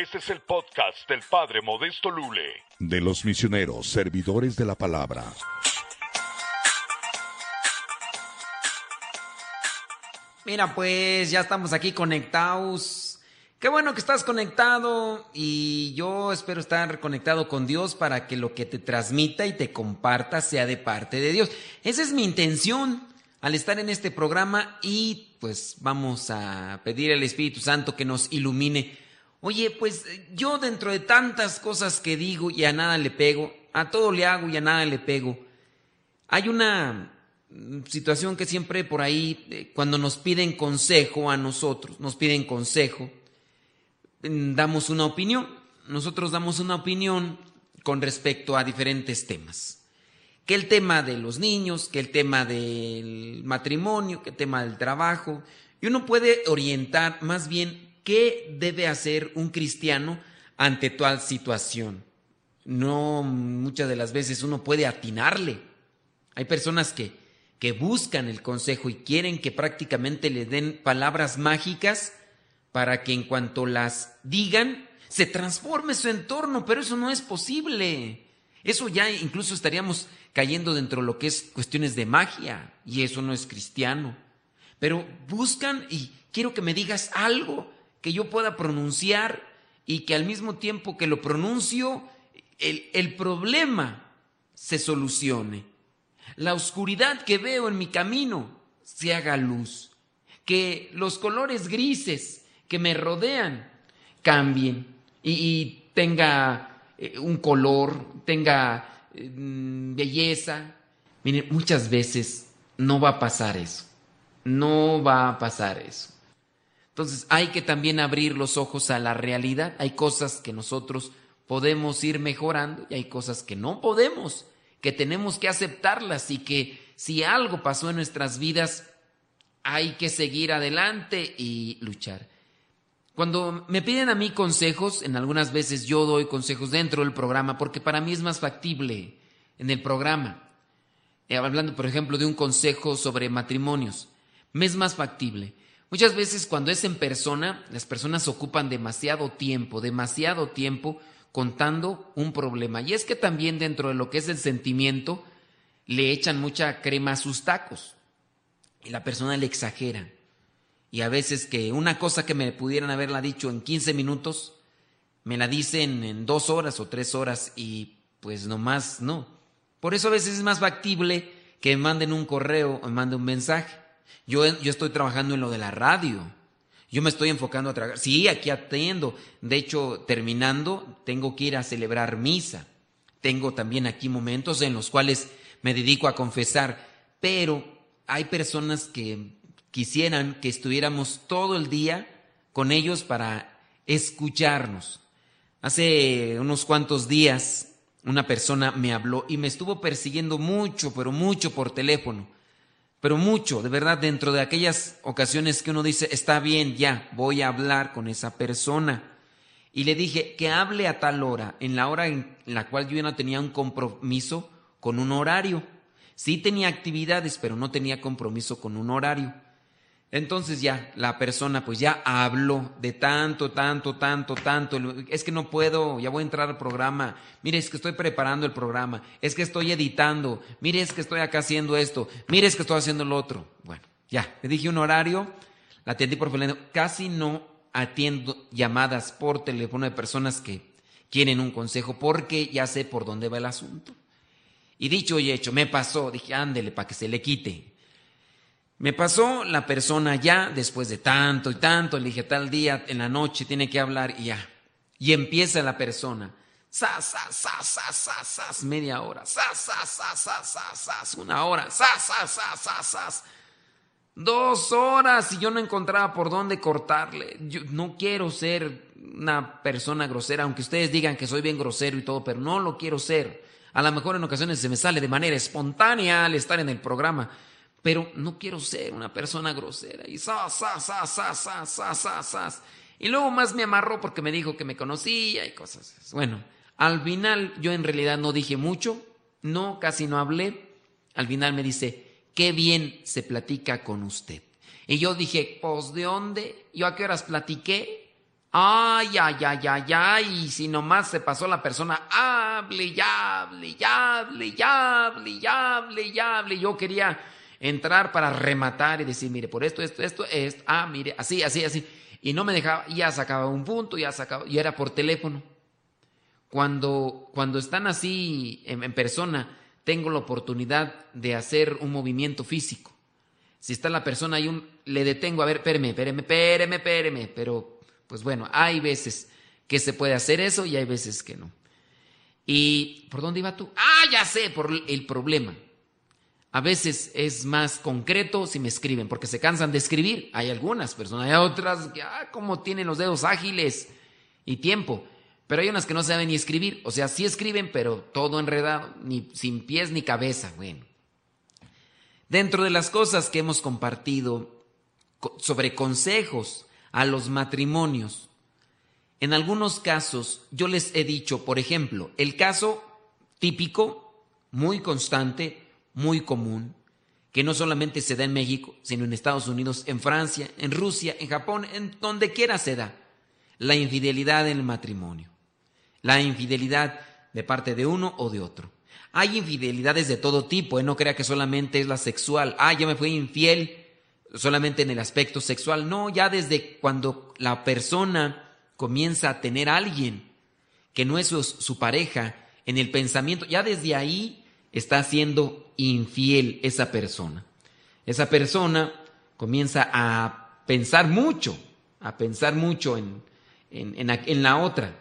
Este es el podcast del Padre Modesto Lule. De los misioneros, servidores de la palabra. Mira, pues ya estamos aquí conectados. Qué bueno que estás conectado y yo espero estar conectado con Dios para que lo que te transmita y te comparta sea de parte de Dios. Esa es mi intención al estar en este programa y pues vamos a pedir al Espíritu Santo que nos ilumine. Oye, pues yo dentro de tantas cosas que digo y a nada le pego, a todo le hago y a nada le pego, hay una situación que siempre por ahí, eh, cuando nos piden consejo a nosotros, nos piden consejo, mm, damos una opinión. Nosotros damos una opinión con respecto a diferentes temas. Que el tema de los niños, que el tema del matrimonio, que el tema del trabajo. Y uno puede orientar más bien qué debe hacer un cristiano ante tal situación. No muchas de las veces uno puede atinarle. Hay personas que que buscan el consejo y quieren que prácticamente le den palabras mágicas para que en cuanto las digan se transforme su entorno, pero eso no es posible. Eso ya incluso estaríamos cayendo dentro de lo que es cuestiones de magia y eso no es cristiano. Pero buscan y quiero que me digas algo que yo pueda pronunciar y que al mismo tiempo que lo pronuncio, el, el problema se solucione la oscuridad que veo en mi camino se haga luz, que los colores grises que me rodean cambien y, tenga eh, un color, tenga mm, belleza. Miren, muchas veces no va a pasar eso, no va a pasar eso. Entonces hay que también abrir los ojos a la realidad. Hay cosas que nosotros podemos ir mejorando y hay cosas que no podemos que tenemos que aceptarlas y que si algo pasó en nuestras vidas, hay que seguir adelante y luchar. Cuando me piden a mí consejos, en algunas veces yo doy consejos dentro del programa, porque para mí es más factible en el programa. Eh, hablando, por ejemplo, de un consejo sobre matrimonios, me es más factible. Muchas veces cuando es en persona, las personas ocupan demasiado tiempo, demasiado tiempo contando un problema. Y es que también dentro de lo que es el sentimiento, le echan mucha crema a sus tacos. Y la persona le exagera. Y a veces que una cosa que me pudieran haberla dicho en 15 minutos, me la dicen en dos horas o tres horas y pues nomás no. Por eso a veces es más factible que me manden un correo o me manden un mensaje. Yo, yo estoy trabajando en lo de la radio yo me estoy enfocando a trabajar. Sí, aquí atiendo. De hecho, terminando, tengo que ir a celebrar misa. Tengo también aquí momentos en los cuales me dedico a confesar. Pero hay personas que quisieran que estuviéramos todo el día con ellos para escucharnos. Hace unos cuantos días una persona me habló y me estuvo persiguiendo mucho, pero mucho por teléfono pero mucho, de verdad, dentro de aquellas ocasiones que uno dice, está bien, ya, voy a hablar con esa persona. Y le dije que hable a tal hora, en la hora en la cual yo ya no tenía un compromiso con un horario. Sí tenía actividades, pero no tenía compromiso con un horario. Entonces ya la persona pues ya habló de tanto, tanto, tanto, tanto. Es que no puedo, ya voy a entrar al programa. Mire, es que estoy preparando el programa. Es que estoy editando. Mire, es que estoy acá haciendo esto. Mire, es que estoy haciendo lo otro. Bueno, ya, le dije un horario, la atendí por teléfono. Casi no atiendo llamadas por teléfono de personas que quieren un consejo porque ya sé por dónde va el asunto. Y dicho y hecho, me pasó, dije, ándele para que se le quite. Me pasó la persona ya, después de tanto y tanto, le dije tal día, en la noche tiene que hablar y ya. Y empieza la persona. Sas, sas, sas, sas, sas, media hora. Sas, sas, sas, sas, sas, sas, una hora. Sas, sas, sas, sas, sas. Dos horas y yo no encontraba por dónde cortarle. Yo no quiero ser una persona grosera, aunque ustedes digan que soy bien grosero y todo, pero no lo quiero ser. A lo mejor en ocasiones se me sale de manera espontánea al estar en el programa pero no quiero ser una persona grosera. Y sa, sa, sa, sa, sa, sa, sa, sa. Y luego más me amarró porque me dijo que me conocía y cosas. Bueno, al final yo en realidad no dije mucho, no, casi no hablé. Al final me dice, qué bien se platica con usted. Y yo dije, pues ¿de dónde? ¿Yo a qué horas platiqué? Ay, ay, ay, ay, ay, y si nomás se pasó la persona, hable y hable y hable y hable y hable y hable. Yo quería entrar para rematar y decir, mire, por esto, esto, esto, esto, ah, mire, así, así, así. Y no me dejaba, ya sacaba un punto, ya sacaba, y era por teléfono. Cuando, cuando están así en, persona, tengo la oportunidad de hacer un movimiento físico. Si está la persona ahí, un, le detengo, a ver, espéreme, espéreme, espéreme, espéreme, pero pues bueno, hay veces que se puede hacer eso y hay veces que no. ¿Y por dónde iba tú? Ah, ya sé, por el problema. A veces es más concreto si me escriben, porque se cansan de escribir. Hay algunas personas, hay otras que, ah, como tienen los dedos ágiles y tiempo. Pero hay unas que no saben ni escribir. O sea, sí escriben, pero todo enredado, ni sin pies ni cabeza. Bueno. Dentro de las cosas que hemos compartido sobre consejos a los matrimonios. En algunos casos yo les he dicho, por ejemplo, el caso típico, muy constante, muy común, que no solamente se da en México, sino en Estados Unidos, en Francia, en Rusia, en Japón, en donde quiera se da, la infidelidad en el matrimonio, la infidelidad de parte de uno o de otro. Hay infidelidades de todo tipo, ¿eh? no crea que solamente es la sexual, ah, yo me fui infiel solamente en el aspecto sexual, no, ya desde cuando la persona comienza a tener a alguien que no es su, pareja en el pensamiento, ya desde ahí está siendo infiel esa persona. Esa persona comienza a pensar mucho, a pensar mucho en, en, en, la otra,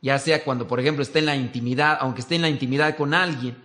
ya sea cuando, por ejemplo, está en la intimidad, aunque esté en la intimidad con alguien,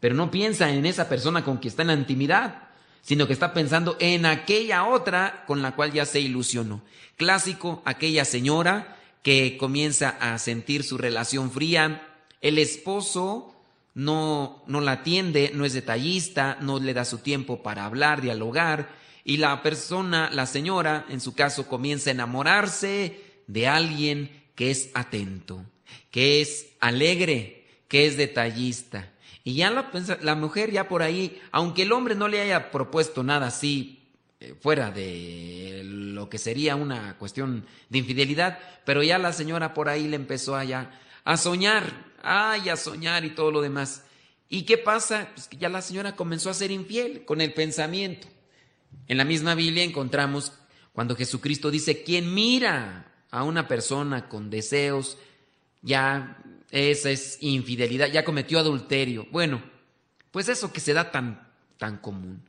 pero no piensa en esa persona con quien está en la intimidad, sino que está pensando en aquella otra con la cual ya se ilusionó. Clásico, aquella señora que comienza a sentir su relación fría, el esposo no, no la atiende, no es detallista, no le da su tiempo para hablar, dialogar, y la persona, la señora, en su caso, comienza a enamorarse de alguien que es atento, que es alegre, que es detallista. Y ya la, la mujer ya por ahí, aunque el hombre no le haya propuesto nada así eh, fuera de lo que sería una cuestión de infidelidad, pero ya la señora por ahí le empezó allá a soñar, ay, a soñar y todo lo demás. ¿Y qué pasa? Pues que ya la señora comenzó a ser infiel con el pensamiento. En la misma Biblia encontramos cuando Jesucristo dice, quien mira a una persona con deseos, ya esa es infidelidad, ya cometió adulterio. Bueno, pues eso que se da tan, tan común.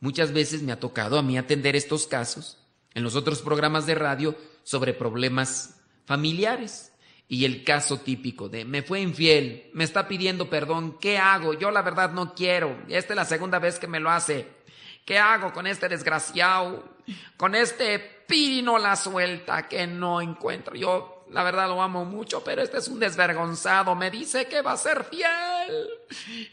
Muchas veces me ha tocado a mí atender estos casos en los otros programas de radio sobre problemas familiares. Y el caso típico de me fue infiel, me está pidiendo perdón, ¿qué hago? Yo la verdad no quiero. Esta es la segunda vez que me lo hace. ¿Qué hago con este desgraciado? Con este pino la suelta que no encuentro. Yo la verdad lo amo mucho, pero este es un desvergonzado. Me dice que va a ser fiel.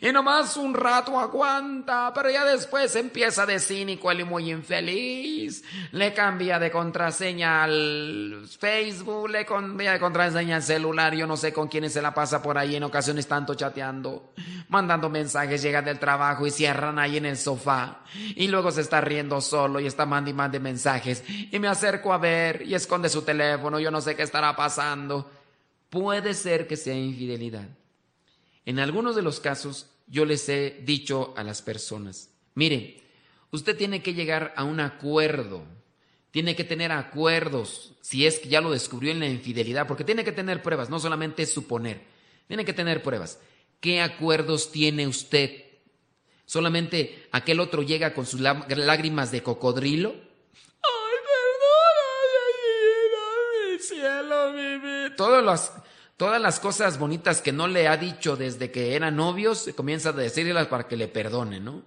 Y nomás un rato aguanta, pero ya después empieza de cínico y muy infeliz. Le cambia de contraseña al Facebook, le cambia de contraseña al celular. Yo no sé con quiénes se la pasa por ahí. En ocasiones tanto chateando, mandando mensajes, llega del trabajo y cierran ahí en el sofá. Y luego se está riendo solo y está mandando y mande mensajes. Y me acerco a ver y esconde su teléfono. Yo no sé qué estará pasando pasando, puede ser que sea infidelidad. En algunos de los casos yo les he dicho a las personas, mire, usted tiene que llegar a un acuerdo, tiene que tener acuerdos, si es que ya lo descubrió en la infidelidad, porque tiene que tener pruebas, no solamente suponer, tiene que tener pruebas. ¿Qué acuerdos tiene usted? ¿Solamente aquel otro llega con sus lágrimas de cocodrilo? Todas las, todas las cosas bonitas que no le ha dicho desde que eran novios, comienza a decirlas para que le perdone, ¿no?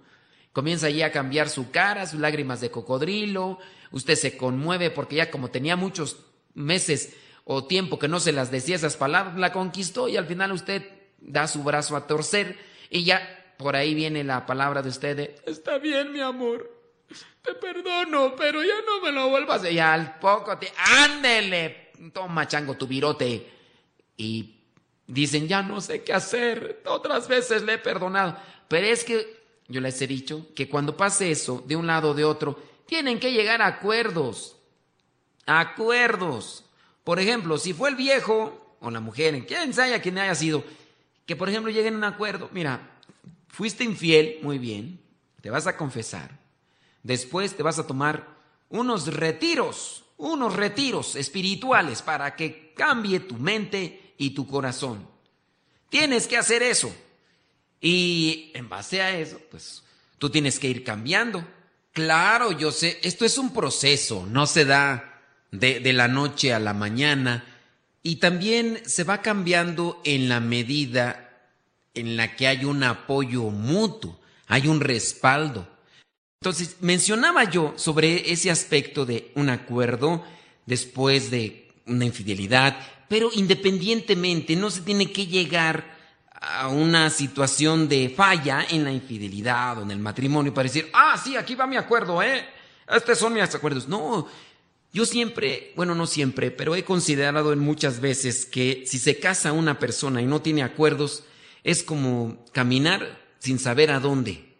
Comienza allí a cambiar su cara, sus lágrimas de cocodrilo, usted se conmueve porque ya como tenía muchos meses o tiempo que no se las decía esas palabras, la conquistó y al final usted da su brazo a torcer y ya por ahí viene la palabra de usted está bien mi amor, te perdono, pero ya no me lo vuelvas a... Y al poco te... Ándele, toma chango tu virote. Y dicen, ya no sé qué hacer, otras veces le he perdonado. Pero es que yo les he dicho que cuando pase eso, de un lado o de otro, tienen que llegar a acuerdos. Acuerdos. Por ejemplo, si fue el viejo o la mujer, quien sea quien haya sido, que por ejemplo lleguen a un acuerdo, mira, fuiste infiel, muy bien, te vas a confesar, después te vas a tomar unos retiros, unos retiros espirituales para que cambie tu mente y tu corazón. Tienes que hacer eso. Y en base a eso, pues tú tienes que ir cambiando. Claro, yo sé, esto es un proceso, no se da de, de, la noche a la mañana y también se va cambiando en la medida en la que hay un apoyo mutuo, hay un respaldo. Entonces, mencionaba yo sobre ese aspecto de un acuerdo después de una infidelidad, pero independientemente no se tiene que llegar a una situación de falla en la infidelidad o en el matrimonio para decir, ah, sí, aquí va mi acuerdo, ¿eh? Estos son mis acuerdos. No, yo siempre, bueno, no siempre, pero he considerado en muchas veces que si se casa una persona y no tiene acuerdos, es como caminar sin saber a dónde.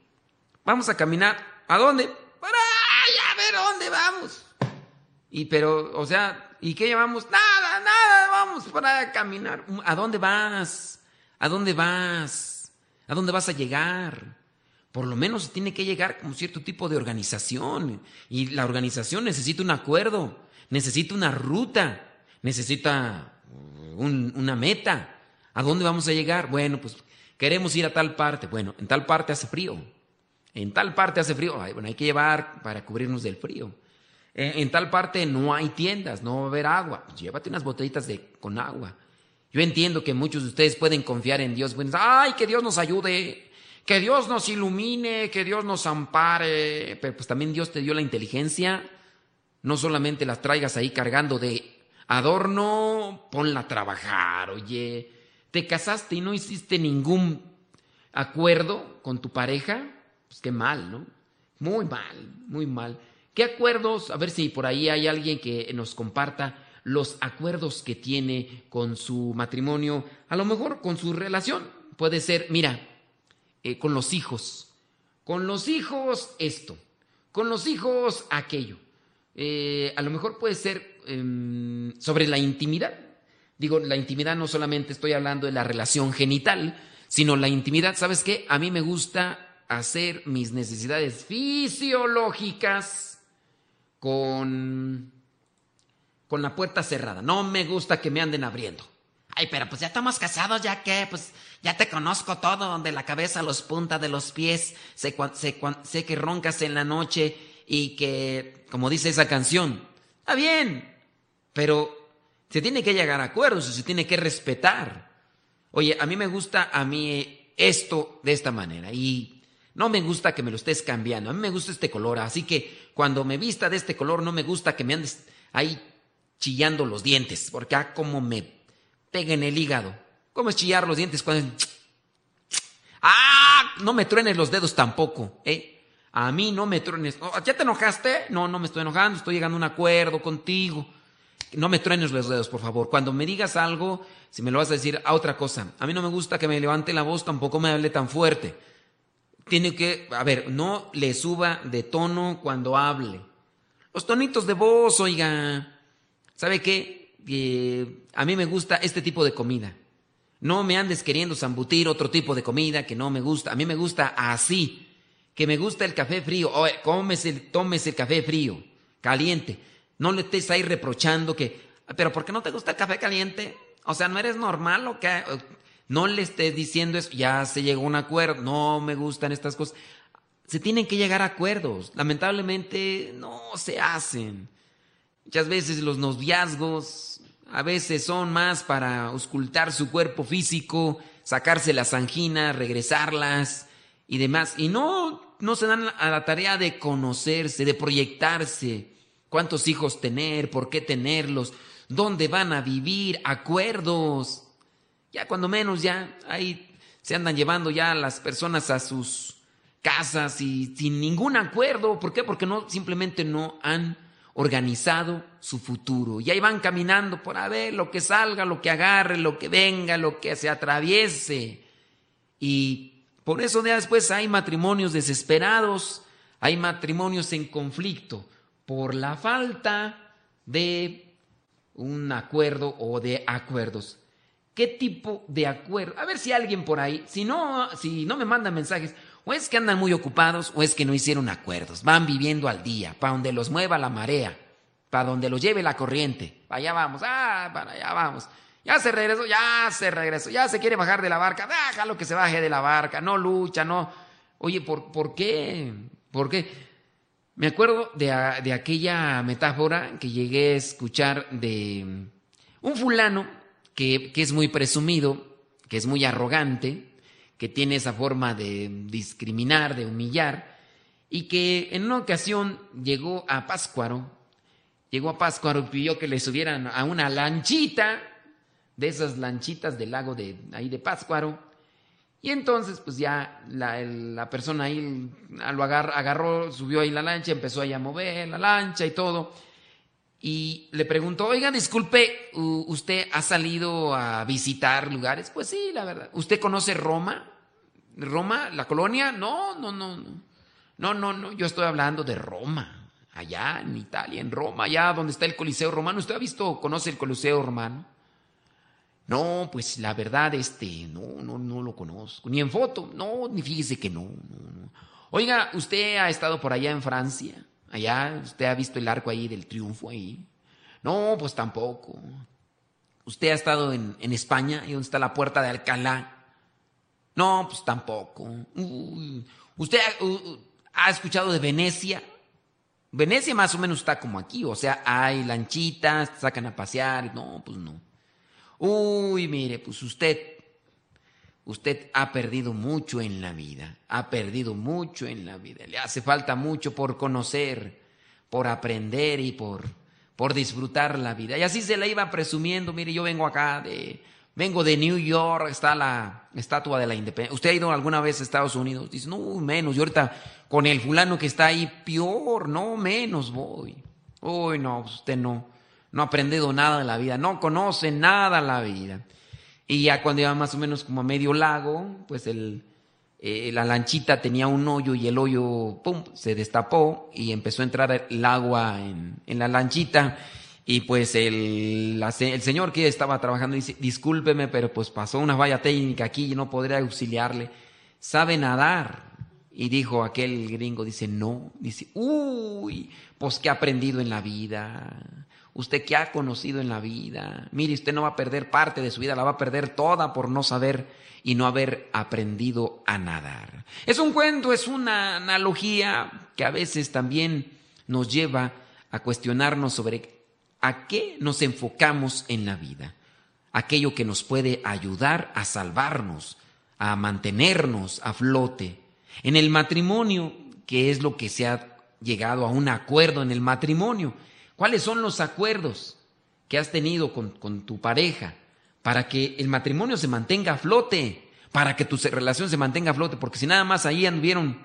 Vamos a caminar, ¿a dónde? Para a ver dónde vamos. Y pero, o sea, ¿y qué llevamos? Nada, nada, vamos para caminar. ¿A dónde vas? ¿A dónde vas? ¿A dónde vas a llegar? Por lo menos tiene que llegar como cierto tipo de organización. Y la organización necesita un acuerdo, necesita una ruta, necesita una meta. ¿A dónde vamos a llegar? Bueno, pues queremos ir a tal parte. Bueno, en tal parte hace frío. En tal parte hace frío. bueno, hay que llevar para cubrirnos del frío. En, tal parte no hay tiendas, no va a haber agua. Pues llévate unas botellitas de, con agua. Yo entiendo que muchos de ustedes pueden confiar en Dios. Ay, que Dios nos ayude, que Dios nos ilumine, que Dios nos ampare. Pero pues también Dios te dio la inteligencia. No solamente las traigas ahí cargando de adorno, ponla a trabajar, oye. Te casaste y no hiciste ningún acuerdo con tu pareja, pues qué mal, ¿no? Muy mal, muy mal. ¿Qué acuerdos? A ver si por ahí hay alguien que nos comparta los acuerdos que tiene con su matrimonio, a lo mejor con su relación. Puede ser, mira, eh, con los hijos. Con los hijos esto, con los hijos aquello. Eh, a lo mejor puede ser em, sobre la intimidad. Digo, la intimidad no solamente estoy hablando de la relación genital, sino la intimidad, ¿sabes qué? A mí me gusta hacer mis necesidades fisiológicas con con la puerta cerrada. No me gusta que me anden abriendo. Ay, pero pues ya estamos casados, ya que, pues ya te conozco todo, de la cabeza a los puntas de los pies. Sé, sé que roncas en la noche y que, como dice esa canción, está bien, pero se tiene que llegar a acuerdos, se tiene que respetar. Oye, a mí me gusta a mí esto de esta manera y no me gusta que me lo estés cambiando. A mí me gusta este color, así que cuando me vista de este color no me gusta que me andes ahí chillando los dientes, porque ah, como me pega en el hígado. ¿Cómo es chillar los dientes cuando... Ah, no me truenes los dedos tampoco, ¿eh? A mí no me truenes. Oh, ¿Ya te enojaste? No, no me estoy enojando, estoy llegando a un acuerdo contigo. No me truenes los dedos, por favor. Cuando me digas algo, si me lo vas a decir a otra cosa. A mí no me gusta que me levante la voz, tampoco me hable tan fuerte. Tiene que, a ver, no le suba de tono cuando hable. Los tonitos de voz, oiga. ¿Sabe qué? a mí me gusta este tipo de comida. No me andes queriendo zambutir otro tipo de comida que no me gusta. A mí me gusta así. Que me gusta el café frío. Oye, cómese, tómese el café frío, caliente. No le estés ahí reprochando que, pero ¿por qué no te gusta el café caliente? O sea, ¿no eres normal o qué? No le estés diciendo eso, ya se llegó a un acuerdo, no me gustan estas cosas. Se tienen que llegar a acuerdos. Lamentablemente no se hacen. Muchas veces los noviazgos a veces son más para auscultar su cuerpo físico, sacarse las anginas, regresarlas y demás. Y no, no se dan a la tarea de conocerse, de proyectarse, cuántos hijos tener, por qué tenerlos, dónde van a vivir, acuerdos. Ya cuando menos ya ahí se andan llevando ya las personas a sus casas y sin ningún acuerdo. ¿Por qué? Porque no, simplemente no han organizado su futuro. Y ahí van caminando por a ver lo que salga, lo que agarre, lo que venga, lo que se atraviese. Y por eso ya después hay matrimonios desesperados, hay matrimonios en conflicto por la falta de un acuerdo o de acuerdos. ¿Qué tipo de acuerdo? A ver si alguien por ahí, si no, si no me mandan mensajes, o es que andan muy ocupados o es que no hicieron acuerdos, van viviendo al día, para donde los mueva la marea, para donde los lleve la corriente. Allá vamos, ah, para allá vamos. Ya se regresó, ya se regresó, ya se quiere bajar de la barca, déjalo que se baje de la barca, no lucha, no. Oye, ¿por, ¿por qué? ¿Por qué? Me acuerdo de, de aquella metáfora que llegué a escuchar de un fulano que, es muy presumido, que es muy arrogante, que tiene esa forma de discriminar, de humillar, y que en una ocasión llegó a Páscuaro, llegó a Páscuaro y pidió que le subieran a una lanchita, de esas lanchitas del lago de ahí de Páscuaro, y entonces pues ya la, la persona ahí lo agarró, agarró, subió ahí la lancha, empezó ahí a mover la lancha y todo, y le preguntó, oiga, disculpe, ¿usted ha salido a visitar lugares? Pues sí, la verdad. ¿Usted conoce Roma? ¿Roma, la colonia? No, no, no, no. No, no, no, yo estoy hablando de Roma, allá en Italia, en Roma, allá donde está el Coliseo Romano. ¿Usted ha visto, conoce el Coliseo Romano? No, pues la verdad, este, no, no, no lo conozco. Ni en foto, no, ni fíjese que no, no, no. Oiga, ¿usted ha estado por allá en Francia? Allá, ¿usted ha visto el arco ahí del triunfo ahí? No, pues tampoco. ¿Usted ha estado en, en España, ahí donde está la puerta de Alcalá? No, pues tampoco. ¿Usted ha, escuchado de Venecia? Venecia más o menos está como aquí, o sea, hay lanchitas, sacan a pasear, no, pues no. Uy, mire, pues usted, usted ha perdido mucho en la vida, ha perdido mucho en la vida, le hace falta mucho por conocer, por aprender y por, por disfrutar la vida. Y así se la iba presumiendo, mire, yo vengo acá de, Vengo de New York, está la estatua de la independencia. ¿Usted ha ido alguna vez a Estados Unidos? Dice, no, menos. Yo ahorita con el fulano que está ahí, peor, no, menos voy. Uy, no, usted no, no ha aprendido nada de la vida, no conoce nada de la vida. Y ya cuando iba más o menos como a medio lago, pues el, eh, la lanchita tenía un hoyo y el hoyo, pum, se destapó y empezó a entrar el agua en, en la lanchita y pues el, el señor que estaba trabajando dice, discúlpeme, pero pues pasó una valla técnica aquí y no podré auxiliarle. ¿Sabe nadar? Y dijo aquel gringo, dice, no. Dice, uy, pues qué ha aprendido en la vida. Usted qué ha conocido en la vida. Mire, usted no va a perder parte de su vida, la va a perder toda por no saber y no haber aprendido a nadar. Es un cuento, es una analogía que a veces también nos lleva a cuestionarnos sobre ¿A qué nos enfocamos en la vida? Aquello que nos puede ayudar a salvarnos, a mantenernos a flote. En el matrimonio, ¿qué es lo que se ha llegado a un acuerdo en el matrimonio? ¿Cuáles son los acuerdos que has tenido con, con tu pareja para que el matrimonio se mantenga a flote? Para que tu relación se mantenga a flote, porque si nada más ahí anduvieron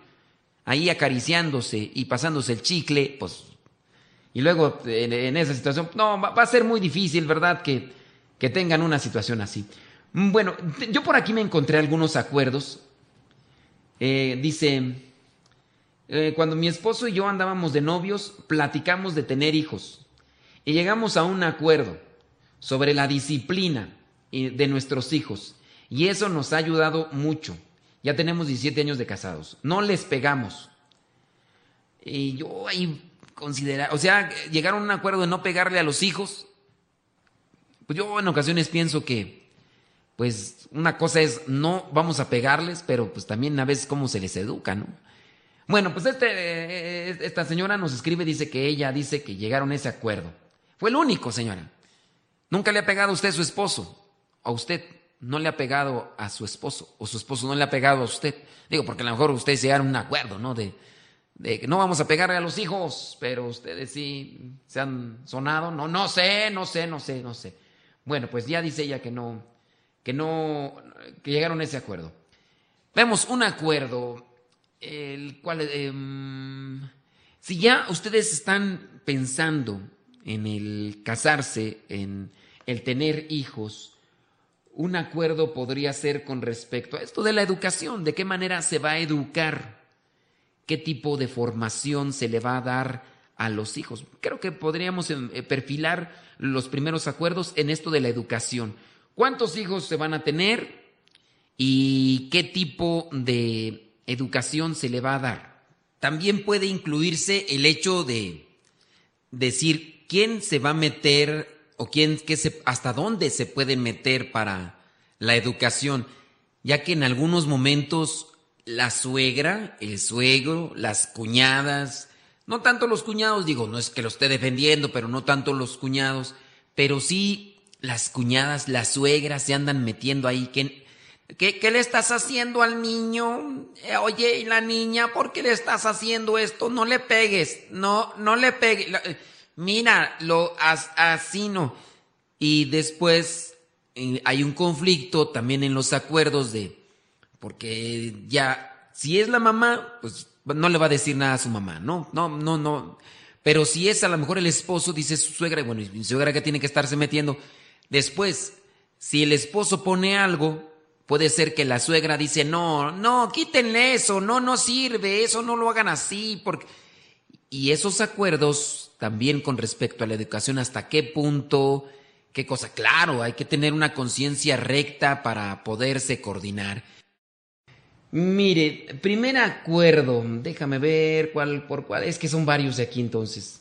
ahí acariciándose y pasándose el chicle, pues y luego en, esa situación, no, va, a ser muy difícil, ¿verdad? Que, que tengan una situación así. Bueno, yo por aquí me encontré algunos acuerdos. Eh, dice, eh, cuando mi esposo y yo andábamos de novios, platicamos de tener hijos y llegamos a un acuerdo sobre la disciplina de nuestros hijos y eso nos ha ayudado mucho. Ya tenemos 17 años de casados. No les pegamos. Y yo ahí considerar, o sea, llegaron a un acuerdo de no pegarle a los hijos. Pues yo en ocasiones pienso que, pues una cosa es no vamos a pegarles, pero pues también a veces cómo se les educa, ¿no? Bueno, pues este, eh, esta señora nos escribe, dice que ella dice que llegaron a ese acuerdo. Fue el único, señora. Nunca le ha pegado a usted a su esposo. A usted no le ha pegado a su esposo. O su esposo no le ha pegado a usted. Digo, porque a lo mejor ustedes llegaron a un acuerdo, ¿no? De, de que no vamos a pegarle a los hijos, pero ustedes sí se han sonado, no, no sé, no sé, no sé, no sé. Bueno, pues ya dice ella que no, que no, que llegaron a ese acuerdo. Vemos un acuerdo, el cual, em, si ya ustedes están pensando en el casarse, en el tener hijos, un acuerdo podría ser con respecto a esto de la educación, de qué manera se va a educar qué tipo de formación se le va a dar a los hijos. Creo que podríamos eh, perfilar los primeros acuerdos en esto de la educación. ¿Cuántos hijos se van a tener y qué tipo de educación se le va a dar? También puede incluirse el hecho de decir quién se va a meter o quién, qué hasta dónde se puede meter para la educación, ya que en algunos momentos la suegra, el suegro, las cuñadas, no tanto los cuñados, digo, no es que lo esté defendiendo, pero no tanto los cuñados, pero sí las cuñadas, las suegras se andan metiendo ahí. ¿Qué, le estás haciendo al niño? Eh, oye, ¿y la niña? ¿Por qué le estás haciendo esto? No le pegues, no, no le pegues. Eh, mira, lo así no. Y después eh, hay un conflicto también en los acuerdos de, porque ya, si es la mamá, pues no le va a decir nada a su mamá, no, no, no, no. Pero si es a lo mejor el esposo, dice su suegra, bueno, su suegra que tiene que estarse metiendo. Después, si el esposo pone algo, puede ser que la suegra dice, no, no, quítenle eso, no, no sirve, eso no lo hagan así, porque... Y esos acuerdos también con respecto a la educación, hasta qué punto, qué cosa, claro, hay que tener una conciencia recta para poderse coordinar. Mire, primer acuerdo, déjame ver cuál por cuál, es que son varios de aquí entonces.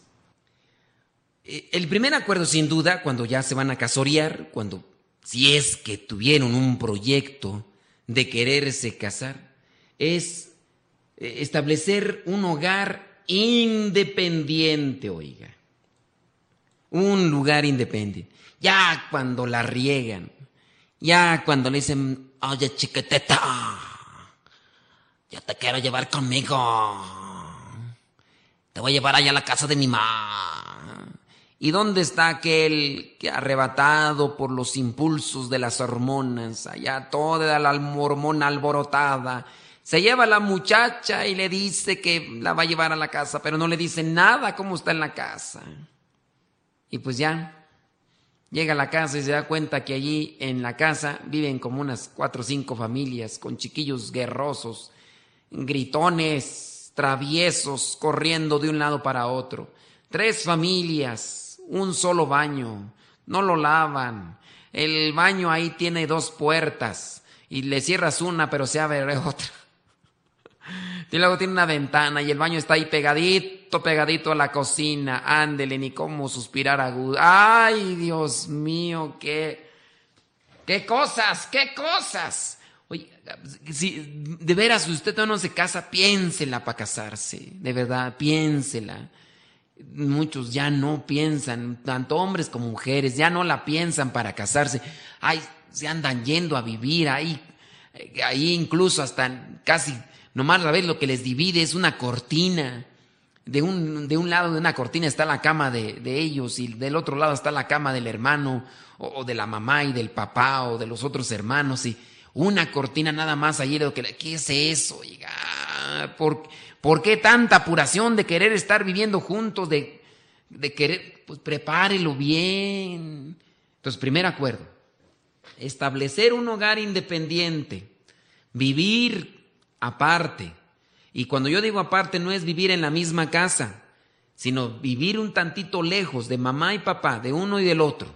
Eh, el primer acuerdo, sin duda, cuando ya se van a casorear, cuando, si es que tuvieron un proyecto de quererse casar, es eh, establecer un hogar independiente, oiga. Un lugar independiente. Ya cuando la riegan, ya cuando le dicen, oye chiqueteta, yo te quiero llevar conmigo. Te voy a llevar allá a la casa de mi mamá. ¿Y dónde está aquel que arrebatado por los impulsos de las hormonas, allá toda la hormona alborotada, se lleva a la muchacha y le dice que la va a llevar a la casa, pero no le dice nada cómo está en la casa? Y pues ya, llega a la casa y se da cuenta que allí en la casa viven como unas cuatro o cinco familias con chiquillos guerrosos gritones, traviesos, corriendo de un lado para otro. Tres familias, un solo baño, no lo lavan. El baño ahí tiene dos puertas y le cierras una pero se abre otra. Y luego tiene una ventana y el baño está ahí pegadito, pegadito a la cocina. Ándele, ni cómo suspirar agudo. Ay, Dios mío, qué, qué cosas, qué cosas. Oye, si de veras usted no se casa, piénsela para casarse, de verdad, piénsela. Muchos ya no piensan, tanto hombres como mujeres, ya no la piensan para casarse. Ay, se andan yendo a vivir ahí, ahí incluso hasta casi, nomás la vez lo que les divide es una cortina. De un, de un lado de una cortina está la cama de, de ellos y del otro lado está la cama del hermano o, de la mamá y del papá o de los otros hermanos y una cortina nada más allí. ¿Qué es eso? ¿Por, ¿Por qué tanta apuración de querer estar viviendo juntos, de, de querer, pues prepárelo bien? Entonces, primer acuerdo, establecer un hogar independiente, vivir aparte. Y cuando yo digo aparte, no es vivir en la misma casa, sino vivir un tantito lejos de mamá y papá, de uno y del otro.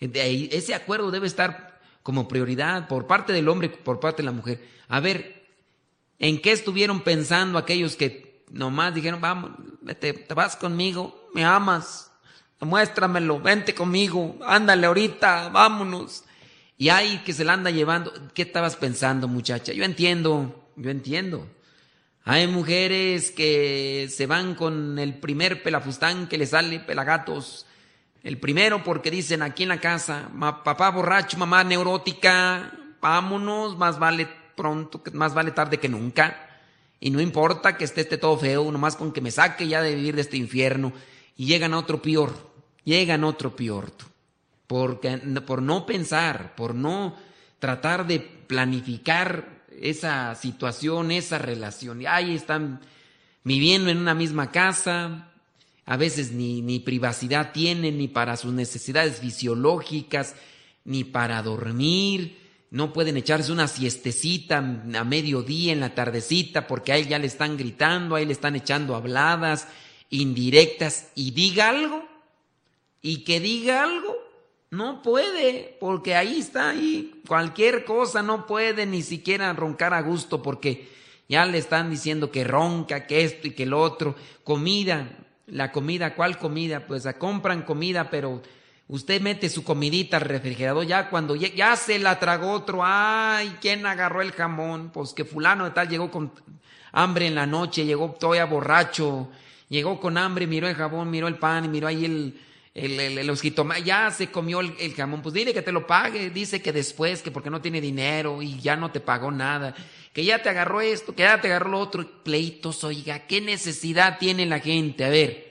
ese acuerdo debe estar como prioridad por parte del hombre por parte de la mujer. A ver, ¿en qué estuvieron pensando aquellos que nomás dijeron, vamos, te, te vas conmigo, me amas, muéstramelo, vente conmigo, ándale ahorita, vámonos. Y hay que se la anda llevando. ¿Qué estabas pensando, muchacha? Yo entiendo, yo entiendo. Hay mujeres que se van con el primer pelafustán que le sale pelagatos el primero porque dicen aquí en la casa, papá borracho, mamá neurótica, vámonos, más vale pronto, más vale tarde que nunca. Y no importa que esté, todo feo, nomás con que me saque ya de vivir de este infierno. Y llegan a otro peor, llegan a otro peor. Porque, por no pensar, por no tratar de planificar esa situación, esa relación. Y ahí están viviendo en una misma casa, a veces ni, ni privacidad tienen, ni para sus necesidades fisiológicas, ni para dormir, no pueden echarse una siestecita a mediodía en la tardecita porque a él ya le están gritando, a él le están echando habladas indirectas y diga algo, y que diga algo, no puede, porque ahí está, ahí cualquier cosa no puede ni siquiera roncar a gusto, porque ya le están diciendo que ronca, que esto y que lo otro. Comida, la comida, ¿cuál comida? Pues compran comida, pero usted mete su comidita al refrigerador, ya cuando ya, ya se la tragó otro, ay, ¿quién agarró el jamón? Pues que fulano de tal llegó con hambre en la noche, llegó todavía borracho, llegó con hambre, miró el jabón, miró el pan, miró ahí el, el, el, los ya se comió el, el, jamón, pues dile que te lo pague, dice que después, que porque no tiene dinero y ya no te pagó nada, que ya te agarró esto, que ya te agarró lo otro, pleitos, oiga, ¿qué necesidad tiene la gente? A ver,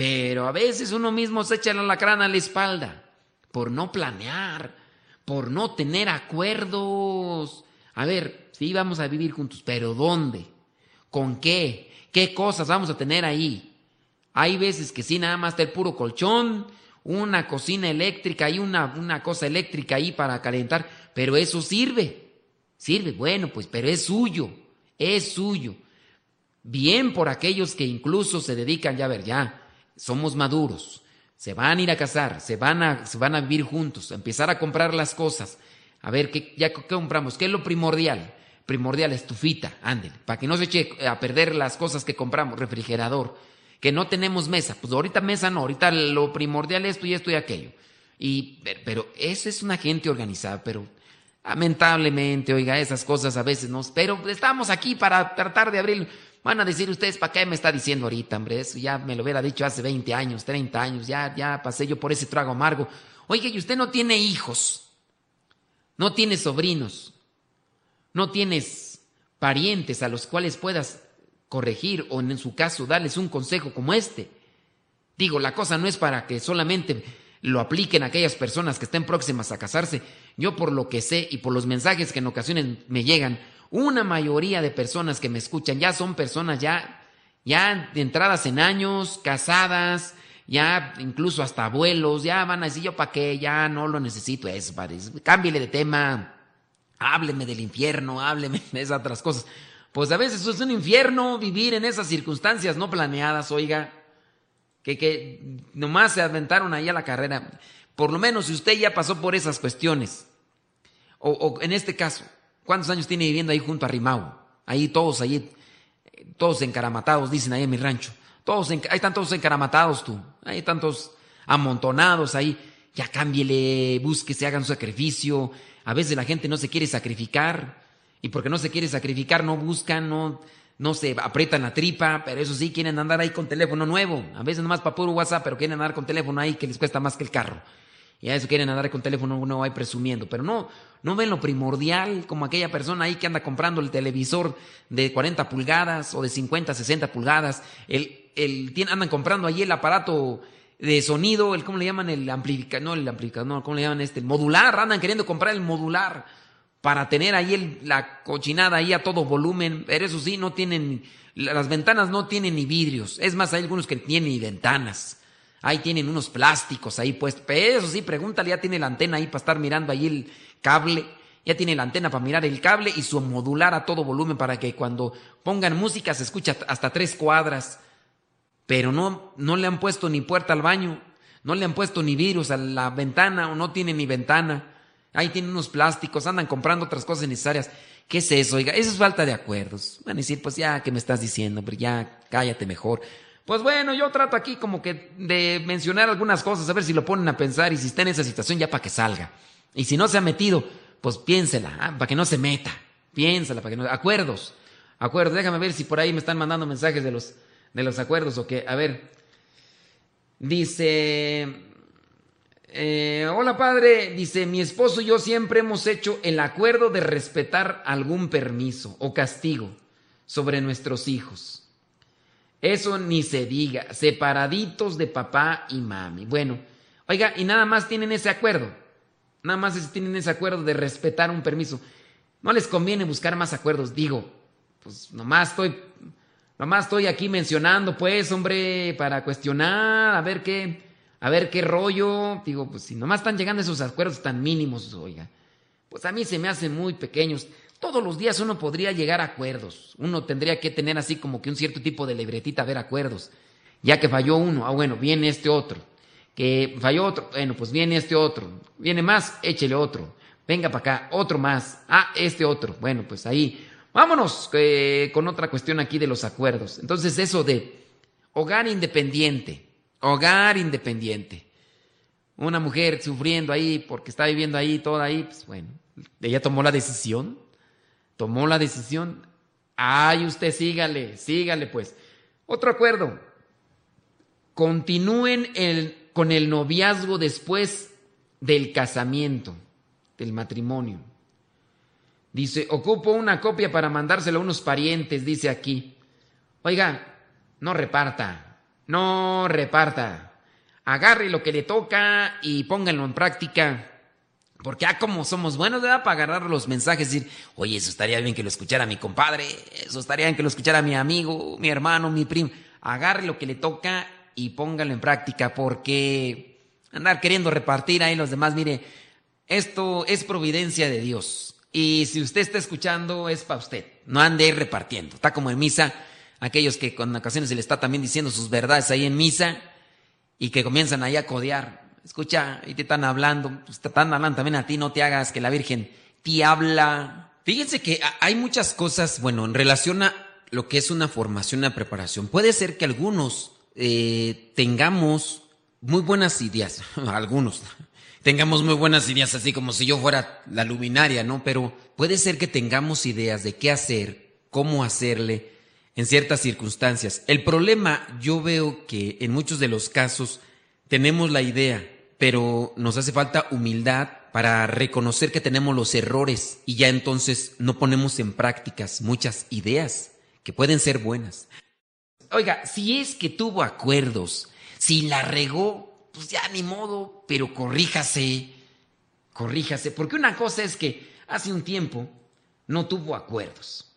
pero a veces uno mismo se echa la lacrana a la espalda por no planear, por no tener acuerdos. A ver, sí vamos a vivir juntos, pero ¿dónde? ¿Con qué? ¿Qué cosas vamos a tener ahí? Hay veces que sí, nada más está el puro colchón, una cocina eléctrica y una, una cosa eléctrica ahí para calentar, pero eso sirve. Sirve, bueno, pues, pero es suyo, es suyo. Bien por aquellos que incluso se dedican, ya a ver, ya, somos maduros, se van a ir a casar, se van a, se van a vivir juntos, a empezar a comprar las cosas. A ver, ¿qué, ya qué compramos? ¿Qué es lo primordial? Primordial, estufita, ándele, para que no se eche a perder las cosas que compramos, refrigerador que no tenemos mesa. Pues ahorita mesa no, ahorita lo primordial es esto y esto y aquello. Y, pero esa es una gente organizada, pero lamentablemente, oiga, esas cosas a veces no. Pero estamos aquí para tratar de abrir. Van a decir ustedes, ¿para qué me está diciendo ahorita, hombre? Eso ya me lo hubiera dicho hace 20 años, 30 años, ya, ya pasé yo por ese trago amargo. Oiga, y usted no tiene hijos, no tiene sobrinos, no tienes parientes a los cuales puedas corregir o en su caso darles un consejo como este. Digo, la cosa no es para que solamente lo apliquen aquellas personas que estén próximas a casarse. Yo por lo que sé y por los mensajes que en ocasiones me llegan, una mayoría de personas que me escuchan ya son personas ya, ya entradas en años, casadas, ya incluso hasta abuelos, ya van a decir yo para qué, ya no lo necesito eso, cámbiele de tema, hábleme del infierno, hábleme de esas otras cosas. Pues a veces es un infierno vivir en esas circunstancias no planeadas, oiga, que, que nomás se aventaron ahí a la carrera. Por lo menos si usted ya pasó por esas cuestiones, o, en este caso, ¿cuántos años tiene viviendo ahí junto a Rimau? Ahí todos, ahí, todos encaramatados, dicen ahí en mi rancho. Todos, ahí están todos encaramatados tú, ahí están todos amontonados ahí. Ya cámbiele, búsquese, hagan su sacrificio. A veces la gente no se quiere sacrificar y porque no se quiere sacrificar, no buscan, no, no se aprietan la tripa, pero eso sí, quieren andar ahí con teléfono nuevo. A veces nomás para puro WhatsApp, pero quieren andar con teléfono ahí que les cuesta más que el carro. Y a eso quieren andar con teléfono nuevo ahí presumiendo. Pero no, no ven lo primordial como aquella persona ahí que anda comprando el televisor de 40 pulgadas o de 50, 60 pulgadas. El, el, andan comprando ahí el aparato de sonido, el, ¿cómo le llaman? El amplificador, no el amplificador, no, ¿cómo le llaman este? El modular, andan queriendo comprar el modular para tener ahí la cochinada ahí a todo volumen, pero eso sí, no tienen, las ventanas no tienen ni vidrios, es más, hay algunos que tienen ni ventanas, ahí tienen unos plásticos ahí pero eso sí, pregúntale, ya tiene la antena ahí para estar mirando ahí el cable, ya tiene la antena para mirar el cable y su modular a todo volumen para que cuando pongan música se escucha hasta tres cuadras, pero no, no le han puesto ni puerta al baño, no le han puesto ni vidrios a la ventana o no tiene ni ventana. Ahí tienen unos plásticos, andan comprando otras cosas necesarias. ¿Qué es eso? Oiga, eso es falta de acuerdos. Van a decir, pues ya, ¿qué me estás diciendo? Pero ya, cállate mejor. Pues bueno, yo trato aquí como que de mencionar algunas cosas, a ver si lo ponen a pensar y si está en esa situación ya para que salga. Y si no se ha metido, pues piénsela, ah, para que no se meta. Piénsela, para que no... Acuerdos, acuerdos. Déjame ver si por ahí me están mandando mensajes de los, de los acuerdos o qué. A ver. Dice... Eh, hola padre, dice, mi esposo y yo siempre hemos hecho el acuerdo de respetar algún permiso o castigo sobre nuestros hijos. Eso ni se diga, separaditos de papá y mami. Bueno, oiga, y nada más tienen ese acuerdo, nada más tienen ese acuerdo de respetar un permiso. No les conviene buscar más acuerdos, digo, pues nomás estoy, nomás estoy aquí mencionando, pues, hombre, para cuestionar, a ver qué a ver qué rollo. Digo, pues si nomás están llegando esos acuerdos tan mínimos, oiga, pues a mí se me hacen muy pequeños. Todos los días uno podría llegar a acuerdos. Uno tendría que tener así como que un cierto tipo de libretita ver acuerdos. Ya que falló uno, ah, bueno, viene este otro. Que falló otro, bueno, pues viene este otro. Viene más, échele otro. Venga para acá, otro más. Ah, este otro. Bueno, pues ahí. Vámonos eh, con otra cuestión aquí de los acuerdos. Entonces, eso de hogar independiente. Hogar independiente. Una mujer sufriendo ahí porque está viviendo ahí, toda ahí, pues bueno, ella tomó la decisión. Tomó la decisión. Ay, usted sígale, sígale pues. Otro acuerdo continúen el, con el noviazgo después del casamiento, del matrimonio. Dice, ocupo una copia para mandárselo a unos parientes, dice aquí. Oiga, no reparta, no reparta. Agarre lo que le toca y pónganlo en práctica. Porque ah, como somos buenos, ¿verdad? Para agarrar los mensajes y decir, oye, eso estaría bien que lo escuchara mi compadre, eso estaría bien que lo escuchara mi amigo, mi hermano, mi primo. Agarre lo que le toca y póngalo en práctica porque andar queriendo repartir ahí los demás, mire, esto es providencia de Dios. Y si usted está escuchando, es para usted. No ande repartiendo. Está como en misa, aquellos que con ocasiones se le está también diciendo sus verdades ahí en misa y que comienzan ahí a codear. Escucha, y te están hablando, pues, están hablando también a ti, no te hagas que la Virgen te habla. Fíjense que hay muchas cosas, bueno, en relación a lo que es una formación, una preparación. Puede ser que algunos eh, tengamos muy buenas ideas, algunos, tengamos muy buenas ideas, así como si yo fuera la luminaria, ¿no? Pero puede ser que tengamos ideas de qué hacer, cómo hacerle en ciertas circunstancias. El problema, yo veo que en muchos de los casos tenemos la idea, pero nos hace falta humildad para reconocer que tenemos los errores y ya entonces no ponemos en prácticas muchas ideas que pueden ser buenas. Oiga, si es que tuvo acuerdos, si la regó, pues ya ni modo, pero corríjase, corríjase, porque una cosa es que hace un tiempo no tuvo acuerdos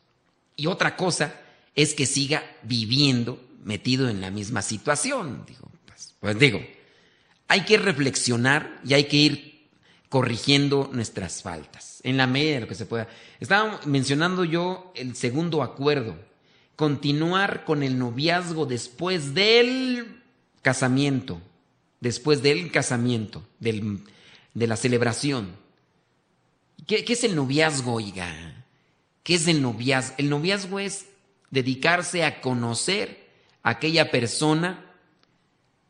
y otra cosa es que siga viviendo metido en la misma situación. Digo, pues, pues digo, hay que reflexionar y hay que ir corrigiendo nuestras faltas en la medida de lo que se pueda. Estaba mencionando yo el segundo acuerdo continuar con el noviazgo después del casamiento, después del casamiento, del, de la celebración. ¿Qué, ¿Qué, es el noviazgo, oiga? ¿Qué es el noviazgo? El noviazgo es dedicarse a conocer a aquella persona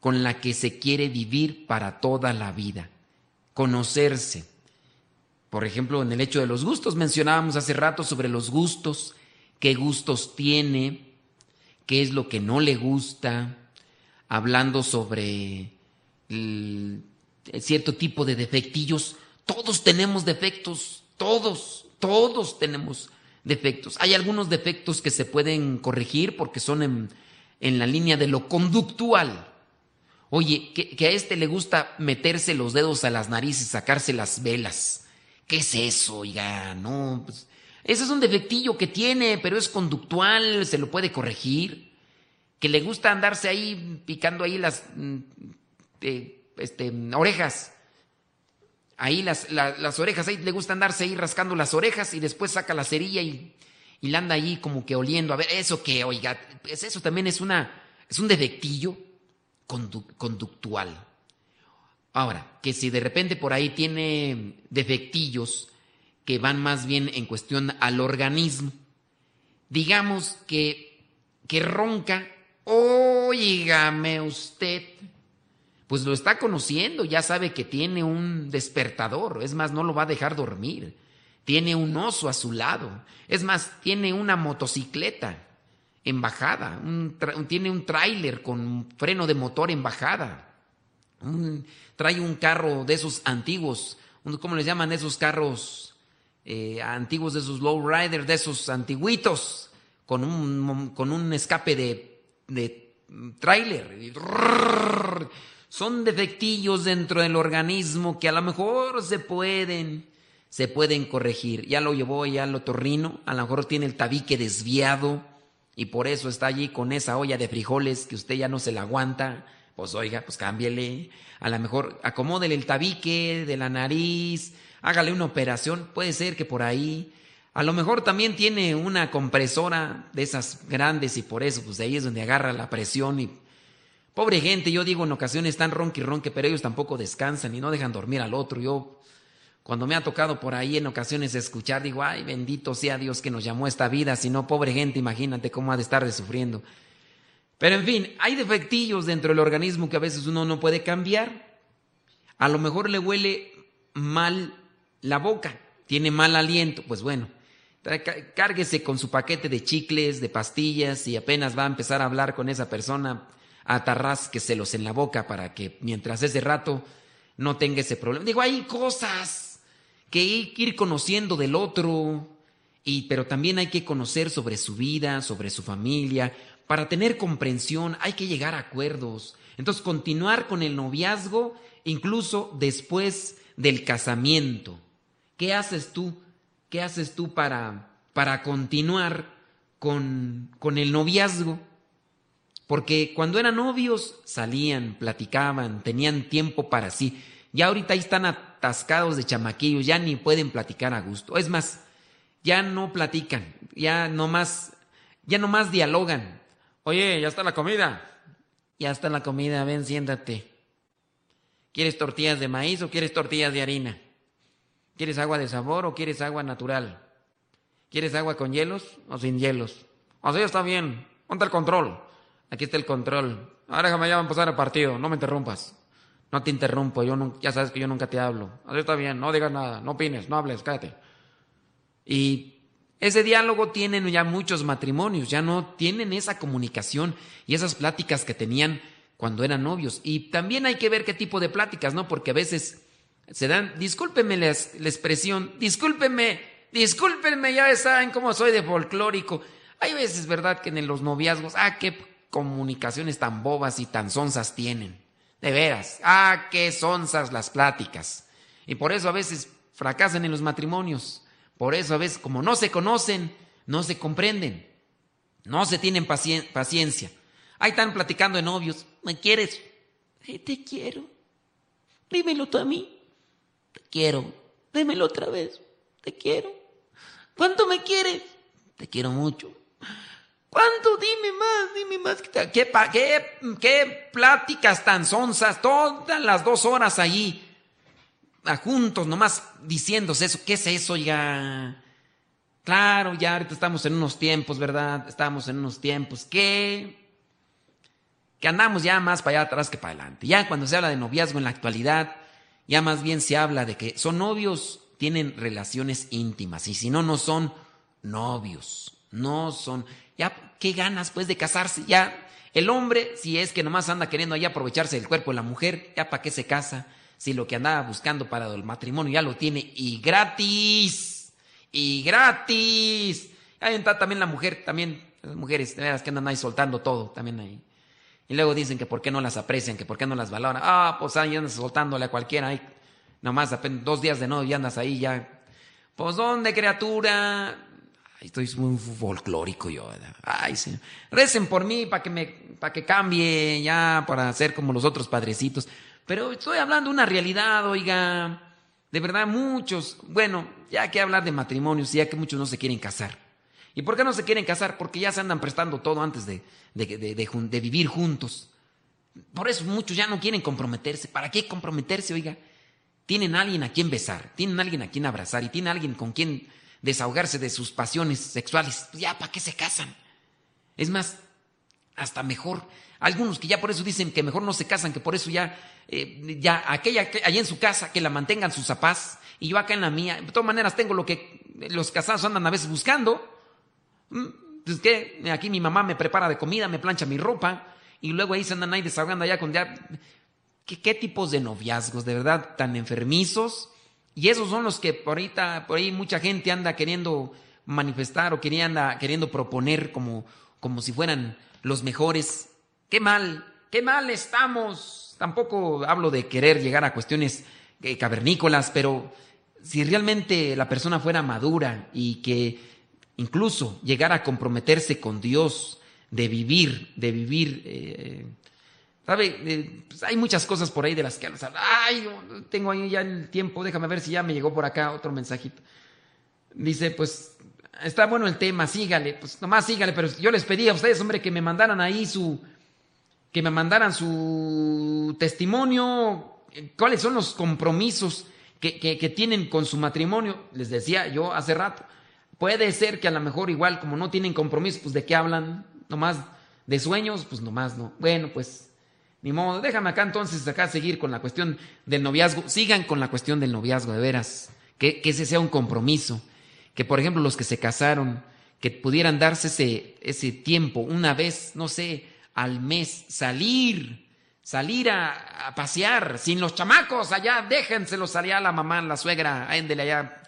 con la que se quiere vivir para toda la vida. Conocerse. Por ejemplo, en el hecho de los gustos, mencionábamos hace rato sobre los gustos qué gustos tiene, qué es lo que no le gusta, hablando sobre cierto tipo de defectillos. Todos tenemos defectos, todos, todos tenemos defectos. Hay algunos defectos que se pueden corregir porque son en, en la línea de lo conductual. Oye, que, a este le gusta meterse los dedos a las narices sacarse las velas. ¿Qué es eso? Oiga, no, pues, ese es un defectillo que tiene, pero es conductual, se lo puede corregir. Que le gusta andarse ahí picando ahí las mm, este, orejas. Ahí las, las, orejas, ahí le gusta andarse ahí rascando las orejas y después saca la cerilla y, y la anda ahí como que oliendo. A ver, eso que, oiga, pues eso también es, una, es un defectillo conductual. Ahora, que si de repente por ahí tiene defectillos que van más bien en cuestión al organismo. Digamos que, que ronca, oígame usted, pues lo está conociendo, ya sabe que tiene un despertador, es más, no lo va a dejar dormir, tiene un oso a su lado, es más, tiene una motocicleta en bajada, tiene un tráiler con freno de motor en bajada, trae un carro de esos antiguos, ¿cómo les llaman esos carros? Eh, antiguos de esos low riders, de esos antiguitos, con un, con un escape de, de tráiler. Son defectillos dentro del organismo que a lo mejor se pueden, se pueden corregir. Ya lo llevó ya lo torrino, a lo mejor tiene el tabique desviado y por eso está allí con esa olla de frijoles que usted ya no se la aguanta. Pues oiga, pues cámbiele. A lo mejor acomódele el tabique de la nariz, hágale una operación, puede ser que por ahí, a lo mejor también tiene una compresora de esas grandes y por eso, pues ahí es donde agarra la presión y Pobre gente, yo digo en ocasiones están ronque y ronque, pero ellos tampoco descansan y no dejan dormir al otro. Yo, cuando me ha tocado por ahí en ocasiones escuchar, digo, ay, bendito sea Dios que nos llamó a esta vida, si no, pobre gente, imagínate cómo ha de estar sufriendo. Pero en fin, hay defectillos dentro del organismo que a veces uno no puede cambiar. A lo mejor le huele mal la boca, tiene mal aliento, pues bueno, cárguese con su paquete de chicles, de pastillas y apenas va a empezar a hablar con esa persona, atarrásqueselos en la boca para que mientras ese rato no tenga ese problema. Digo, hay cosas que hay que ir conociendo del otro, y, pero también hay que conocer sobre su vida, sobre su familia. Para tener comprensión hay que llegar a acuerdos. Entonces, continuar con el noviazgo incluso después del casamiento. ¿Qué haces tú? ¿Qué haces tú para, para continuar con, con el noviazgo? Porque cuando eran novios salían, platicaban, tenían tiempo para sí. Ya ahorita ahí están atascados de chamaquillos, ya ni pueden platicar a gusto. Es más, ya no platican, ya nomás, ya nomás dialogan. Oye, ya está la comida. Ya está la comida, ven, siéntate. ¿Quieres tortillas de maíz o quieres tortillas de harina? ¿Quieres agua de sabor o quieres agua natural? ¿Quieres agua con hielos o sin hielos? Así está bien. Ponte el control. Aquí está el control. Ahora déjame ya empezar el partido. No me interrumpas. No te interrumpo. Yo no, ya sabes que yo nunca te hablo. Está bien. No digas nada. No opines. No hables. Cállate. Y ese diálogo tienen ya muchos matrimonios. Ya no tienen esa comunicación y esas pláticas que tenían cuando eran novios. Y también hay que ver qué tipo de pláticas, ¿no? Porque a veces se dan, discúlpenme la, expresión, discúlpenme, discúlpenme, ya saben cómo soy de folclórico. Hay veces, ¿verdad?, que en los noviazgos, ah, qué comunicaciones tan bobas y tan sonzas tienen. De veras, ah, qué sonzas las pláticas. Y por eso a veces fracasan en los matrimonios. Por eso a veces, como no se conocen, no se comprenden. No se tienen paciencia. Ahí están platicando de novios. ¿Me quieres? te quiero. Dímelo tú a mí. Te quiero. Dímelo otra vez. Te quiero. ¿Cuánto me quieres? Te quiero mucho. ¿Cuánto? Dime más, dime más. ¿Qué, qué, qué pláticas tan sonzas? Todas las dos horas ahí, juntos, nomás diciéndose eso. ¿Qué es eso ya? Claro, ya ahorita estamos en unos tiempos, ¿verdad? Estamos en unos tiempos que que andamos ya más para allá atrás que para adelante. Ya cuando se habla de noviazgo en la actualidad, ya más bien se habla de que son novios, tienen relaciones íntimas y si no, no son novios, no son ya, ¿qué ganas pues de casarse? Ya, el hombre, si es que nomás anda queriendo ahí aprovecharse del cuerpo de la mujer, ya para qué se casa, si lo que andaba buscando para el matrimonio ya lo tiene y gratis, y gratis. Ahí está también la mujer, también las mujeres, de veras que andan ahí soltando todo, también ahí. Y luego dicen que por qué no las aprecian, que por qué no las valoran. Ah, pues ahí andas soltándole a cualquiera, ahí nomás apenas dos días de nuevo y andas ahí ya. Pues dónde criatura, Estoy muy folclórico yo. Ay, señor. Recen por mí para que me, para que cambie ya, para ser como los otros padrecitos. Pero estoy hablando de una realidad, oiga. De verdad, muchos, bueno, ya que hablar de matrimonios, ya que muchos no se quieren casar. ¿Y por qué no se quieren casar? Porque ya se andan prestando todo antes de, de, de vivir juntos. Por eso muchos ya no quieren comprometerse. ¿Para qué comprometerse, oiga? Tienen alguien a quien besar, tienen alguien a quien abrazar y tienen alguien con quien desahogarse de sus pasiones sexuales, pues ya, ¿para qué se casan? Es más, hasta mejor. Algunos que ya por eso dicen que mejor no se casan, que por eso ya, eh, ya aquella allá en su casa, que la mantengan sus zapás, y yo acá en la mía. De todas maneras, tengo lo que los casados andan a veces buscando. Mm, pues que aquí mi mamá me prepara de comida, me plancha mi ropa, y luego ahí se andan ahí desahogando allá con ya. ¿Qué, qué tipos de noviazgos, de verdad, tan enfermizos? Y esos son los que por ahorita, por ahí mucha gente anda queriendo manifestar o quería, queriendo proponer como, como si fueran los mejores. Qué mal, qué mal estamos. Tampoco hablo de querer llegar a cuestiones eh, cavernícolas, pero si realmente la persona fuera madura y que incluso llegara a comprometerse con Dios, de vivir, de vivir eh, ¿Sabe? Eh, pues hay muchas cosas por ahí de las que hablar. Ay, tengo ahí ya el tiempo, déjame ver si ya me llegó por acá otro mensajito. Dice, pues, está bueno el tema, sígale, pues nomás sígale, pero yo les pedí a ustedes, hombre, que me mandaran ahí su, que me mandaran su testimonio, cuáles son los compromisos que, que, tienen con su matrimonio. Les decía yo hace rato, puede ser que a lo mejor igual como no tienen compromiso, pues de qué hablan, nomás de sueños, pues nomás no. Bueno, pues ni modo, déjame acá entonces acá seguir con la cuestión del noviazgo. Sigan con la cuestión del noviazgo, de veras. Que, que ese sea un compromiso. Que por ejemplo los que se casaron, que pudieran darse ese, ese tiempo, una vez, no sé, al mes, salir, salir a, pasear sin los chamacos allá, déjenselos allá a la mamá, la suegra, ándele allá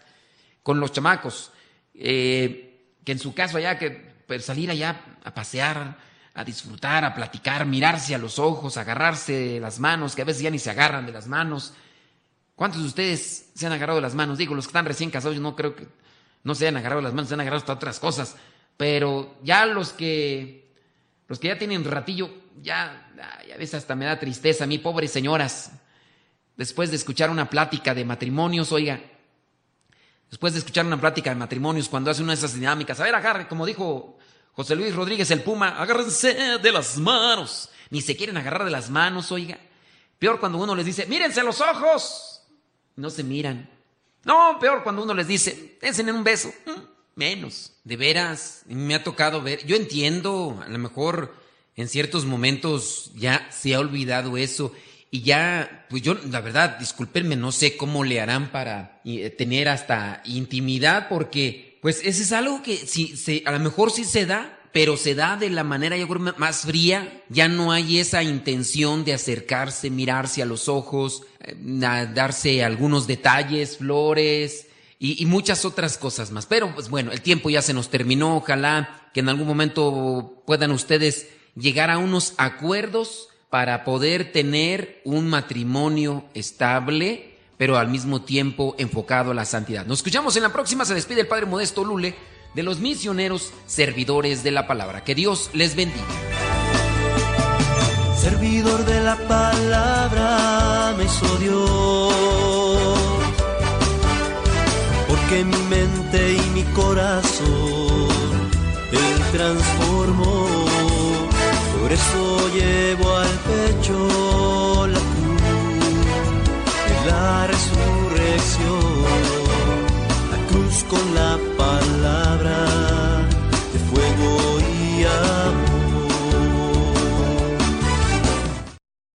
con los chamacos. Eh, que en su caso allá, que pues, salir allá a pasear, a disfrutar, a platicar, mirarse a los ojos, agarrarse las manos, que a veces ya ni se agarran de las manos. ¿Cuántos de ustedes se han agarrado de las manos? Digo, los que están recién casados, yo no creo que no se hayan agarrado las manos, se han agarrado hasta otras cosas. Pero ya los que, los que ya tienen ratillo, ya, ya a veces hasta me da tristeza a mí, pobres señoras. Después de escuchar una plática de matrimonios, oiga, después de escuchar una plática de matrimonios, cuando hace una de esas dinámicas, a ver, agarre, como dijo José Luis Rodríguez el Puma, agárrense de las manos. Ni se quieren agarrar de las manos, oiga. Peor cuando uno les dice, mírense los ojos. No se miran. No, peor cuando uno les dice, en un beso. Mm, menos. De veras, me ha tocado ver. Yo entiendo, a lo mejor en ciertos momentos ya se ha olvidado eso. Y ya, pues yo, la verdad, discúlpenme, no sé cómo le harán para eh, tener hasta intimidad, porque pues ese es algo que si, se, a lo mejor sí se da, pero se da de la manera, yo creo, más fría. Ya no hay esa intención de acercarse, mirarse a los ojos, eh, darse algunos detalles, flores y, y, muchas otras cosas más. Pero pues bueno, el tiempo ya se nos terminó. Ojalá que en algún momento puedan ustedes llegar a unos acuerdos para poder tener un matrimonio estable pero al mismo tiempo enfocado a la santidad. Nos escuchamos en la próxima. Se despide el Padre Modesto Lule de los misioneros servidores de la palabra. Que Dios les bendiga. Servidor de la palabra me hizo Dios, porque mi mente y mi corazón Él transformó. Por eso llevo al pecho la resurrección, la cruz con la palabra.